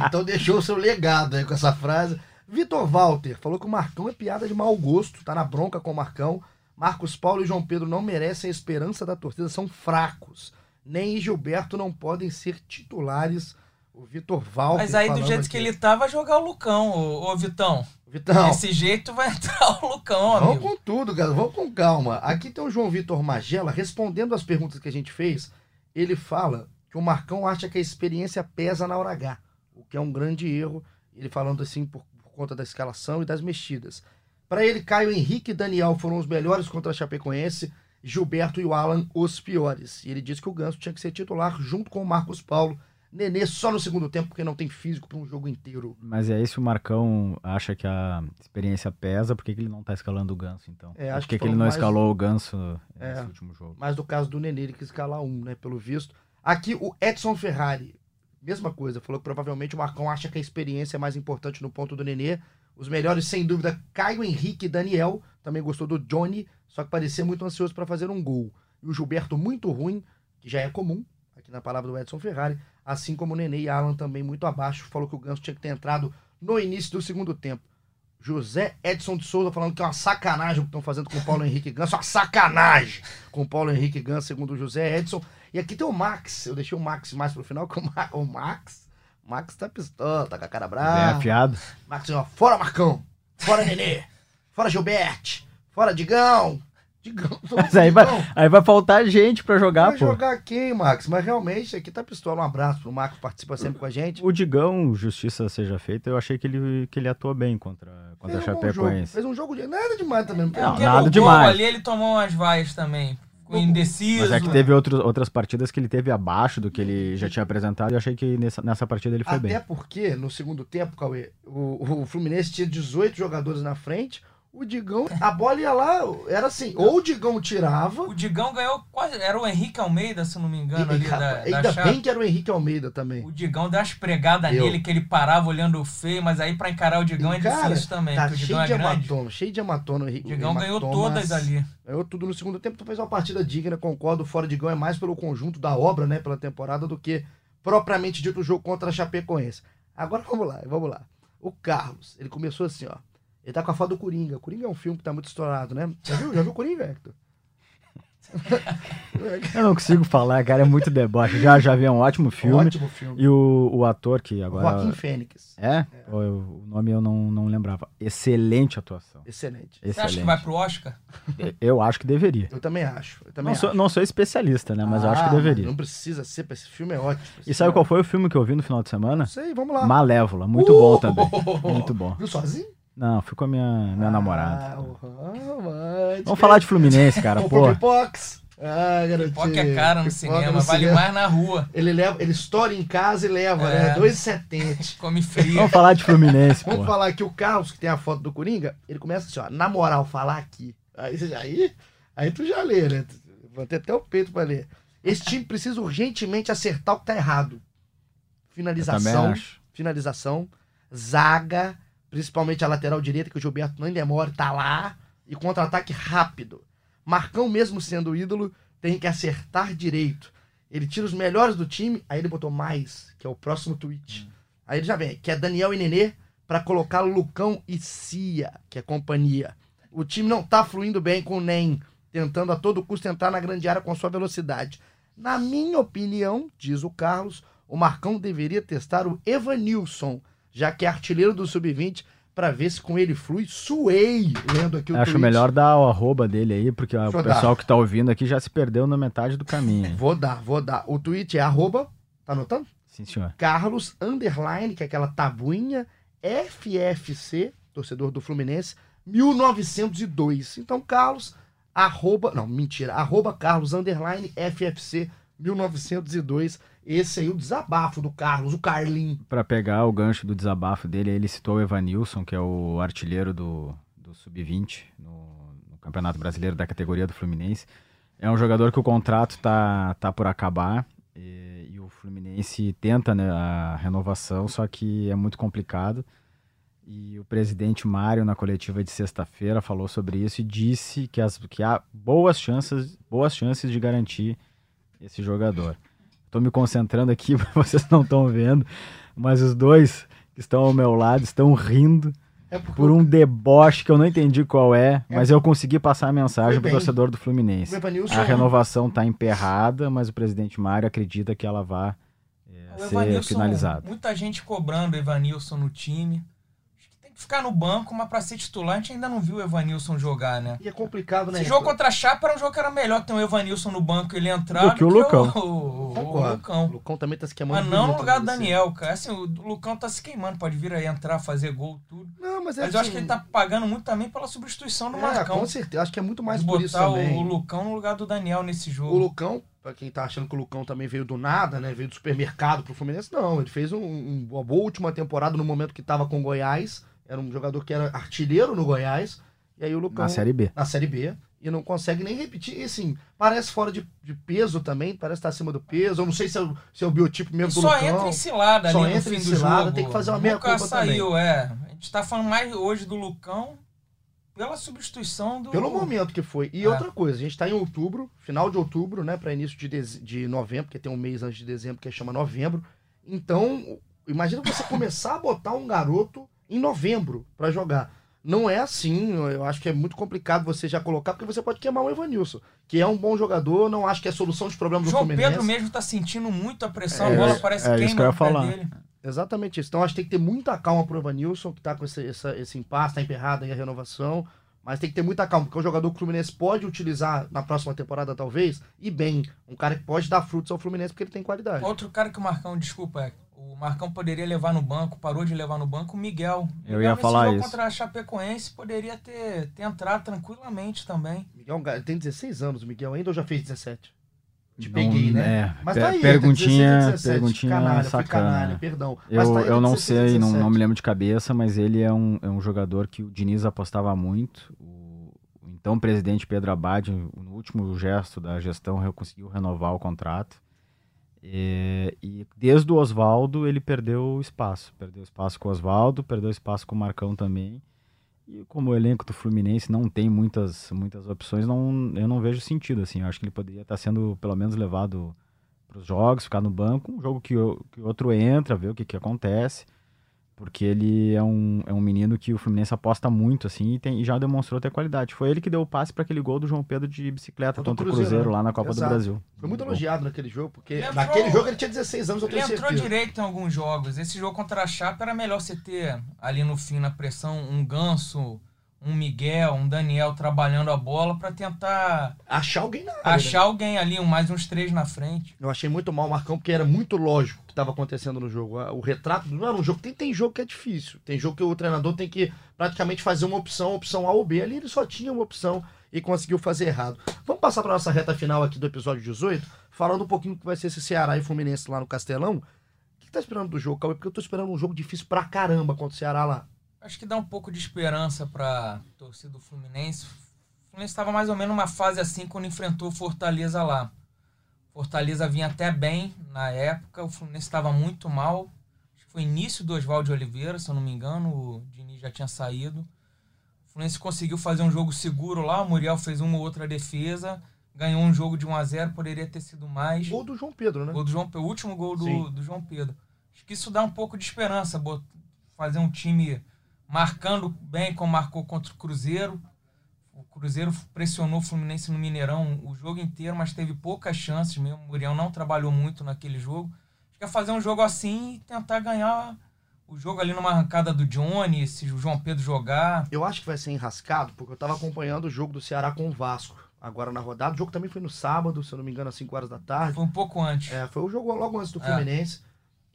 Então deixou o seu legado aí com essa frase. Vitor Walter falou que o Marcão é piada de mau gosto, tá na bronca com o Marcão. Marcos Paulo e João Pedro não merecem a esperança da torcida, são fracos. Nem Gilberto não podem ser titulares. O Vitor Walter. Mas aí, do jeito que aqui. ele tá, vai jogar o Lucão, ô, ô Vitão. Vitão, Desse jeito vai entrar o Lucão, vamos amigo. com tudo, cara. Vamos com calma. Aqui tem o João Vitor Magela respondendo as perguntas que a gente fez. Ele fala que o Marcão acha que a experiência pesa na hora H, o que é um grande erro. Ele falando assim por, por conta da escalação e das mexidas. Para ele, Caio Henrique e Daniel foram os melhores contra a Chapecoense, Gilberto e o Alan os piores. E ele disse que o Ganso tinha que ser titular junto com o Marcos Paulo. Nenê só no segundo tempo, porque não tem físico para um jogo inteiro. Mas é isso, o Marcão acha que a experiência pesa, por que, que ele não tá escalando o Ganso, então? É, acho por que, que que ele não escalou o Ganso É. nesse último jogo? Mas no caso do Nenê, ele quis escalar um, né? Pelo visto. Aqui o Edson Ferrari, mesma coisa, falou que provavelmente o Marcão acha que a experiência é mais importante no ponto do Nenê. Os melhores, sem dúvida, Caio Henrique e Daniel. Também gostou do Johnny, só que parecia muito ansioso para fazer um gol. E o Gilberto, muito ruim, que já é comum, aqui na palavra do Edson Ferrari. Assim como o Nenê e Alan também muito abaixo. Falou que o Ganso tinha que ter entrado no início do segundo tempo. José Edson de Souza falando que é uma sacanagem o que estão fazendo com o Paulo Henrique Ganso. Uma sacanagem com o Paulo Henrique Ganso, segundo o José Edson. E aqui tem o Max. Eu deixei o Max mais pro final, que o, Ma- o Max. O Max tá pistola, tá com a cara É brava. afiado? Max, ó, fora Marcão. Fora Nenê. Fora Gilberto. Fora Digão. Digão. Mas aí vai, aí vai faltar gente pra jogar, Vai pô. jogar quem, Max? Mas realmente aqui tá pistola. Um abraço pro Max, participa sempre com a gente. O Digão, justiça seja feita, eu achei que ele, que ele atuou bem contra, contra a Fez um bom jogo. Chapecoense. Fez um jogo de nada demais também. Não, Porque nada demais. ali ele tomou umas vaias também. Ficou indeciso. Mas é que teve outros, outras partidas que ele teve abaixo do que ele já tinha apresentado e eu achei que nessa, nessa partida ele foi Até bem. porque, no segundo tempo, Cauê, o, o Fluminense tinha 18 jogadores na frente. O Digão, a bola ia lá, era assim, ou o Digão tirava. O Digão ganhou quase. Era o Henrique Almeida, se não me engano, e- ali rapaz, da, da ainda bem que era o Henrique Almeida também. O Digão deu umas pregadas nele, que ele parava olhando feio, mas aí pra encarar o Digão E, é cara, difícil também, Tá porque o cheio Digão de é grande. hematoma, cheio de hematoma. O Digão ganhou todas ali. Ganhou tudo no segundo tempo, então fez uma partida digna, concordo. O Fora Digão é mais pelo conjunto da obra, né, pela temporada, do que propriamente dito o jogo contra a Chapecoense. Agora vamos lá, vamos lá. O Carlos, ele começou assim, ó. Ele tá com a foto do Coringa. O Coringa é um filme que tá muito estourado, né? Já viu? Já viu o Coringa, Hector? Eu não consigo falar, cara, é muito deboche. Já, já vi um ótimo filme. Ótimo filme. E o, o ator que agora. Joaquim Fênix. É? Pô, eu- o nome eu não, não lembrava. Excelente atuação. Excelente. Você acha que Excelente. vai pro Oscar? Eu acho que deveria. Eu também acho. Eu também Não sou, acho. não sou especialista, né? Mas eu acho Ah, que deveria. Não precisa ser, esse filme é ótimo. E sabe qual foi o filme que eu vi no final de semana? Não sei, vamos lá. Malévola. Muito bom também. Muito bom. Viu sozinho? Não, fui com a minha, minha Ah, namorada. romântico. Vamos falar de Fluminense, cara, pô. pipox. Ah, garotinho. Pipoca é cara no Pipoca cinema, no vale cinema. mais na rua. Ele, leva, ele estoura em casa e leva, É. né? 2,70. Come frio. Vamos falar de Fluminense, Vamos pô. falar aqui, o Carlos, que tem a foto do Coringa, ele começa assim, ó, na moral, falar aqui. Aí, aí, aí tu já lê, né? Vou ter até o peito pra ler. Esse time precisa urgentemente acertar o que tá errado. Finalização, finalização, zaga, principalmente a lateral direita, que o Gilberto não demora, tá lá, e contra-ataque rápido. Marcão, mesmo sendo ídolo, tem que acertar direito. Ele tira os melhores do time, aí ele botou mais, que é o próximo tweet. Aí ele já vem, que é Daniel e Nenê, pra colocar Lucão e Cia, que é companhia. O time não tá fluindo bem com o Nem, tentando a todo custo entrar na grande área com sua velocidade. Na minha opinião, diz o Carlos, o Marcão deveria testar o Evanilson, já que é artilheiro do Sub-20, pra ver se com ele flui. Suei, lendo aqui o Acho tweet. melhor dar o arroba dele aí, porque o Deixa dar. pessoal que tá ouvindo aqui já se perdeu na metade do caminho. Vou dar, vou dar. O tweet é arroba, tá anotando? Sim, senhor. Carlos Underline, que é aquela tabuinha, FFC, torcedor do Fluminense, 1902. Então, Carlos, arroba, não, mentira, arroba Carlos Underline FFC 1902. Esse aí, o desabafo do Carlos, o Carlin. Pra pegar o gancho do desabafo dele, ele citou o Evanilson, que é o artilheiro do, do Sub-20 no, no Campeonato Brasileiro da categoria do Fluminense. É um jogador que o contrato tá, tá por acabar e, e o Fluminense tenta né, a renovação, só que é muito complicado. E o presidente Mário, na coletiva de sexta-feira, falou sobre isso e disse que, as, que há boas chances, boas chances de garantir esse jogador. Estou me concentrando aqui, vocês não estão vendo, mas os dois que estão ao meu lado estão rindo É porque por um deboche que eu não entendi qual é, É. mas eu consegui passar a mensagem pro bem. torcedor do o Fluminense. A renovação está emperrada, mas o presidente Mário acredita que ela vai é, O ser Evanilson, finalizada. muita gente cobrando o Evanilson no time. Acho que tem que ficar no banco, mas pra ser titular a gente ainda não viu o Evanilson jogar, né? E é complicado, né? Esse jogo contra a Chapa era um jogo que era melhor ter um Evanilson no banco e ele entrar Do que o Lucão. O, o- o. Lucão. O Lucão também tá se queimando. Mas não no lugar do Daniel, cara. Assim, o Lucão tá se queimando, pode vir aí entrar, fazer gol, tudo. Não, mas é Mas eu acho assim, que ele tá pagando muito também pela substituição do é, Marcão. com certeza. Acho que é muito mais por isso botar o, também. o Lucão no lugar do Daniel nesse O jogo. Lucão, pra quem tá achando que o Lucão também veio do nada, né? Veio do supermercado pro Fluminense, não. Ele fez um- um- uma boa última temporada no momento que tava com o Goiás. Era um jogador que era artilheiro no Goiás. E aí o Lucão. Na Série B. na Série B. E não consegue nem repetir. E assim, parece fora de, de peso também, parece estar acima do peso. Eu não sei se é, o- se é o biotipo mesmo do só Lucão. entra em cilada Só ali no entra fim em cilada, tem que fazer uma meia culpa saiu, é. A gente tá falando mais hoje do Lucão pela substituição do... Pelo momento que foi. E É. outra coisa, a gente tá em outubro, final de outubro, né? Pra início de, deze- de novembro, porque tem um mês antes de dezembro que chama novembro. Então, imagina você começar a botar um garoto em novembro pra jogar. Não é assim, eu acho que é muito complicado você já colocar, porque você pode queimar o Evanilson, que é um bom jogador, não acho que é solução dos problemas do João Fluminense. Pedro mesmo tá sentindo muito a pressão, É, a bola parece é isso queima que eu ia falar. dele. Exatamente isso. Então acho que tem que ter muita calma pro Evanilson, que tá com esse, essa- esse impasse, tá emperrado aí a renovação. Mas tem que ter muita calma, porque é um jogador que o Fluminense pode utilizar na próxima temporada, talvez, e bem. Um cara que pode dar frutos ao Fluminense porque ele tem qualidade. Outro cara que o Marcão, desculpa, é, o Marcão poderia levar no banco, parou de levar no banco, o Miguel. Eu Miguel, ia falar isso. contra a Chapecoense poderia ter, ter entrado tranquilamente também. Miguel tem 16 anos, o Miguel ainda ou já fez 17? Te Não- peguei, né? é, Mas tá aí, perguntinha, 16 e 17, perguntinha canalha, sacana. canalha, perdão. Mas Eu, tá aí, eu não 16 e sei, não, 17. não me lembro de cabeça, mas ele é um, é um jogador que o Diniz apostava muito. O, o então presidente Pedro Abad, no último gesto da gestão, conseguiu renovar o contrato. E, e desde o Oswaldo ele perdeu espaço. Perdeu espaço com o Oswaldo, perdeu espaço com o Marcão também. E como o elenco do Fluminense não tem muitas, muitas opções, não, eu não vejo sentido. Assim. Eu acho que ele poderia estar sendo pelo menos levado para os jogos, ficar no banco, um jogo que o outro entra, ver o que, que acontece. Porque ele é um, é um menino que o Fluminense aposta muito, assim, e, tem- e já demonstrou ter qualidade. Foi ele que deu o passe para aquele gol do João Pedro de bicicleta Contra o contra o Cruzeiro, Cruzeiro, né? lá na Copa Exato. do Brasil. Foi muito elogiado naquele jogo, porque Ele entrou- naquele jogo ele tinha 16 anos, eu Ele tenho entrou certeza. direito em alguns jogos. Esse jogo contra a Chapa era melhor você ter ali no fim, na pressão, um Ganso, um Miguel, um Daniel trabalhando a bola pra tentar Achar alguém na área. né? achar alguém ali, um, mais uns três na frente. Eu achei muito mal o Marcão, porque era muito lógico o que estava acontecendo no jogo. O retrato não era um jogo. Tem, tem jogo que é difícil. Tem jogo que o treinador tem que praticamente fazer uma opção, opção A ou B. Ali ele só tinha uma opção e conseguiu fazer errado. Vamos passar para nossa reta final aqui do episódio 18, falando um pouquinho do que vai ser esse Ceará e Fluminense lá no Castelão. O que tá esperando do jogo, Cauê? Porque eu tô esperando um jogo difícil pra caramba contra o Ceará lá. Acho que dá um pouco de esperança pra torcida do Fluminense. O Fluminense estava mais ou menos numa fase assim quando enfrentou o Fortaleza lá. Fortaleza vinha até bem na época, o Fluminense estava muito mal. Acho que foi início do Oswaldo de Oliveira, se eu não me engano, o Diniz já tinha saído. O Fluminense conseguiu fazer um jogo seguro lá, o Muriel fez uma ou outra defesa, ganhou um jogo de 1 a 0 poderia ter sido mais. Gol do João Pedro, né? Gol do João, o último gol do, do João Pedro. Acho que isso dá um pouco de esperança, fazer um time marcando bem como marcou contra o Cruzeiro. O Cruzeiro pressionou o Fluminense no Mineirão o jogo inteiro, mas teve poucas chances mesmo. O Muriel não trabalhou muito naquele jogo. Acho que é fazer um jogo assim e tentar ganhar o jogo ali numa arrancada do Johnny, se o João Pedro jogar. Eu acho que vai ser enrascado, porque eu tava acompanhando o jogo do Ceará com o Vasco. Agora na rodada. O jogo também foi no sábado, se eu não me engano, às 5 horas da tarde. Foi um pouco antes. É, foi o jogo logo antes do É.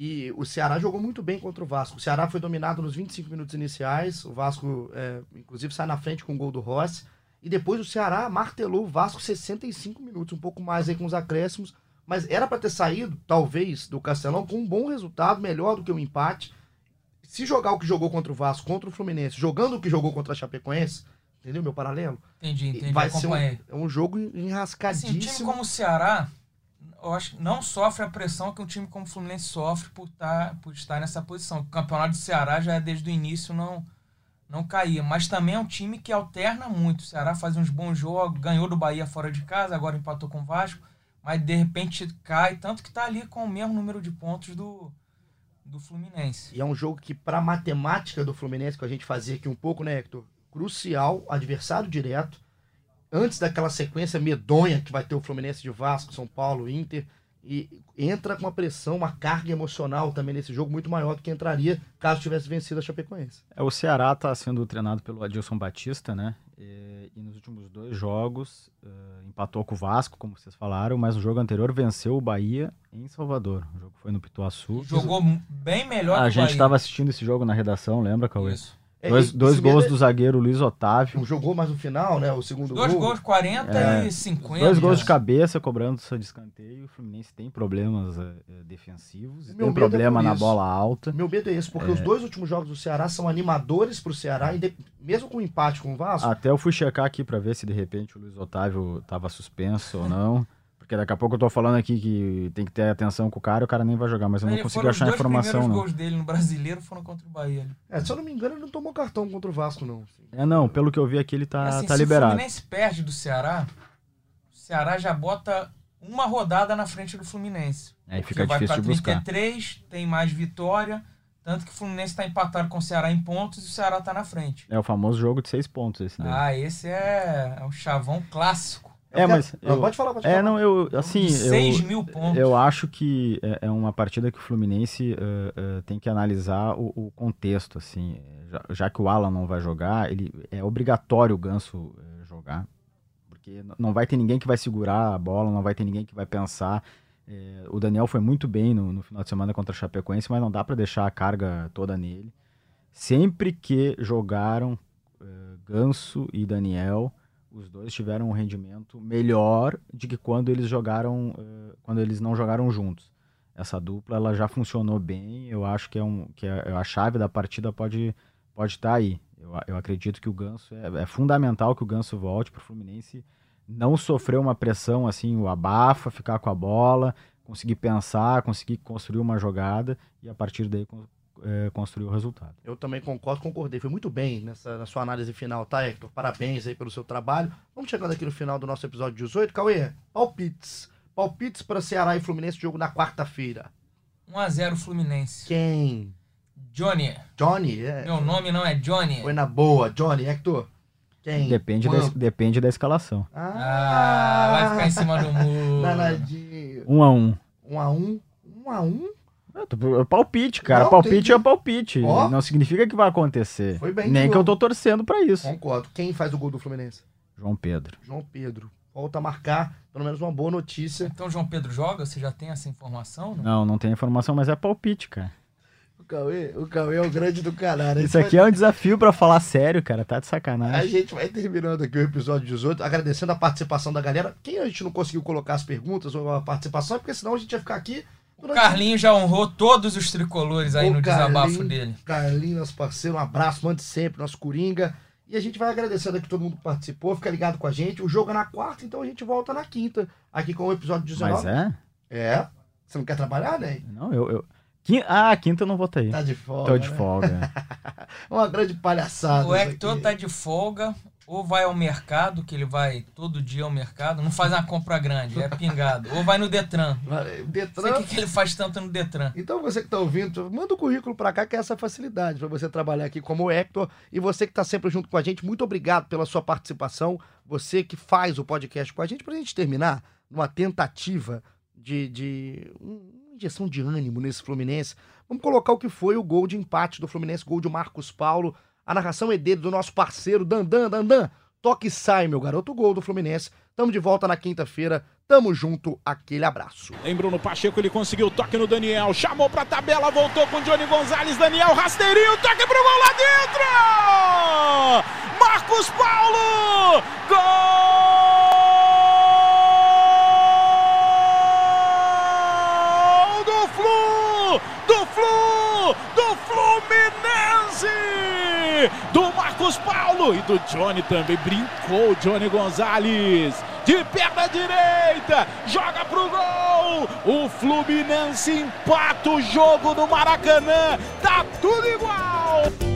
E o Ceará jogou muito bem contra o Vasco. O Ceará foi dominado nos 25 minutos iniciais. O Vasco, é, inclusive, sai na frente com o gol do Rossi. E depois o Ceará martelou o Vasco 65 minutos, um pouco mais aí com os acréscimos. Mas era para ter saído, talvez, do Castelão com um bom resultado, melhor do que o empate. Se jogar o que jogou contra o Vasco, contra o Fluminense, jogando o que jogou contra a Chapecoense, entendeu meu paralelo? Entendi, entendi. Vai ser um, é um jogo Assim, um time enrascadíssimo. como o Ceará, eu acho que não sofre a pressão que um time como o Fluminense sofre por, tá, por estar nessa posição. O campeonato do Ceará já é desde o início não, não caía. Mas também é um time que alterna muito. O Ceará faz uns bons jogos, ganhou do Bahia fora de casa, agora empatou com o Vasco, mas de repente cai, tanto que tá ali com o mesmo número de pontos do, do Fluminense. E é um jogo que, para matemática do Fluminense, que a gente fazia aqui um pouco, né, Hector? Crucial, adversário direto. Antes daquela sequência medonha que vai ter o Fluminense de Vasco, São Paulo, Inter. e entra com uma pressão, uma carga emocional também nesse jogo muito maior do que entraria caso tivesse vencido a Chapecoense. É, o Ceará está sendo treinado pelo Adilson Batista, né? E, e nos últimos dois jogos uh, empatou com o Vasco, como vocês falaram, mas no jogo anterior venceu o Bahia em Salvador. O jogo foi no Pituaçu. Jogou bem melhor A que o gente estava assistindo esse jogo na redação, lembra, Cauê? Isso. É, Dois, dois esse gols do zagueiro Luiz Otávio. Jogou mais no final, né? O segundo Dois gol. gols, 40 É, e 50. Dois gols de né? cabeça cobrando de escanteio. O Fluminense tem problemas eh, eh, defensivos, Meu tem é problema por na bola alta. Meu medo é esse, porque os dois últimos jogos do Ceará são animadores pro Ceará, inde- mesmo com o empate com o Vasco. Até eu fui checar aqui pra ver se de repente o Luiz Otávio tava suspenso ou não. Porque daqui a pouco eu tô falando aqui que tem que ter atenção com o cara e o cara nem vai jogar, mas eu não Ele- consegui achar a Os dois informação, primeiros não. gols dele no brasileiro foram contra o Bahia. É, se eu não me engano, ele não tomou cartão contra o Vasco, não. É, não, pelo que eu vi aqui, ele tá, Assim, tá se liberado. o Fluminense perde do Ceará, o Ceará já bota uma rodada na frente do Fluminense. Aí fica vai difícil pra de buscar. 33, tem mais vitória. Tanto que o Fluminense tá empatado com o Ceará em pontos e o Ceará tá na frente. É o famoso jogo de seis pontos esse daí. Ah, esse é, é o chavão clássico. É, mas. Ah, eu- pode falar, pode é, falar. não, eu. Assim, de 6 eu, mil pontos. eu acho que é, é uma partida que o Fluminense eh, eh, tem que analisar o, o contexto, assim. Já, já que o Alan não vai jogar, ele é obrigatório o Ganso eh, jogar. Porque não vai ter ninguém que vai segurar a bola, não vai ter ninguém que vai pensar. O Daniel foi muito bem no, no final de semana contra a Chapecoense, mas não dá para deixar a carga toda nele. Sempre que jogaram Ganso e Daniel, os dois tiveram um rendimento melhor de que quando eles jogaram, eh, quando eles não jogaram juntos. Essa dupla ela já funcionou bem. Eu acho que é um que a, a chave da partida pode pode estar aí. Eu, eu acredito que o Ganso é, é fundamental que o Ganso volte para o Fluminense não sofrer uma pressão assim, o abafa, ficar com a bola, conseguir pensar, conseguir construir uma jogada e a partir daí é, construir o resultado. Eu também concordo, concordei. Foi muito bem nessa, na sua análise final, tá, Hector? Parabéns aí pelo seu trabalho. Vamos chegando aqui no final do nosso episódio 18. Cauê, palpites. Palpites para Ceará e Fluminense, jogo na quarta-feira. 1x0 Fluminense. Quem? Johnny. Johnny, é. Meu nome não é Johnny. Foi na boa, Johnny. Hector? Quem? Depende, da, depende da escalação. Ah, ah, vai ficar em cima do muro. Danadinho. 1x1. 1x1? 1x1? Palpite, cara. Não, palpite entendi. é palpite. Ó. Não significa que vai acontecer. Foi bem Nem que eu tô torcendo pra isso. Concordo. Quem faz o gol do Fluminense? João Pedro. João Pedro. Volta a marcar, pelo menos uma boa notícia. Então o João Pedro joga? Você já tem essa informação? Não? Não, não tem informação, mas é palpite, cara. O Cauê, o Cauê é o grande do canal. Isso aqui é um desafio pra falar sério, cara. Tá de A sacanagem. gente vai terminando aqui o episódio 18, agradecendo a participação da galera. Quem a gente não conseguiu colocar as perguntas ou a participação é porque senão a gente ia ficar aqui. O Carlinhos já honrou todos os tricolores aí O no desabafo Carlinhos. dele. Carlinhos, nosso parceiro, um abraço, mande sempre, nosso Coringa. E a gente vai agradecendo aqui todo mundo que participou, fica ligado com a gente. O jogo é na quarta, então a gente volta na quinta, aqui com o episódio 19. Mas é? É. Você não quer trabalhar, né? Não, eu. eu... Ah, quinta eu não aí. Tá de folga. Tô de né? folga. Uma grande palhaçada. O Hector aqui. tá de folga, ou vai ao mercado, que ele vai todo dia ao mercado, não faz uma compra grande, é pingado. Ou vai no Detran. Sei Detran. o que, que ele faz tanto no Detran. Então você que está ouvindo, manda o currículo para cá, que é essa facilidade para você trabalhar aqui como o Hector. E você que está sempre junto com a gente, muito obrigado pela sua participação. Você que faz o podcast com a gente, para a gente terminar numa tentativa de, de um- uma injeção de ânimo nesse Fluminense. Vamos colocar o que foi o gol de empate do Fluminense, gol de Marcos Paulo. A narração é dele, do nosso parceiro Dandan, Dandan. Toque e sai, meu garoto, gol do Fluminense. Tamo de volta na quinta-feira. Tamo junto, aquele abraço. Em Bruno Pacheco, ele conseguiu o toque no Daniel. Chamou pra tabela, voltou com Johnny Gonzalez. Daniel, rasteirinho, toque pro gol lá dentro! Marcos Paulo! Gol do Flu! Do Flu! Do Fluminense! Do Marcos Paulo e do Johnny também. Brincou Johnny Gonzalez. De perna direita, joga pro gol. O Fluminense empata o jogo do Maracanã. Tá tudo igual.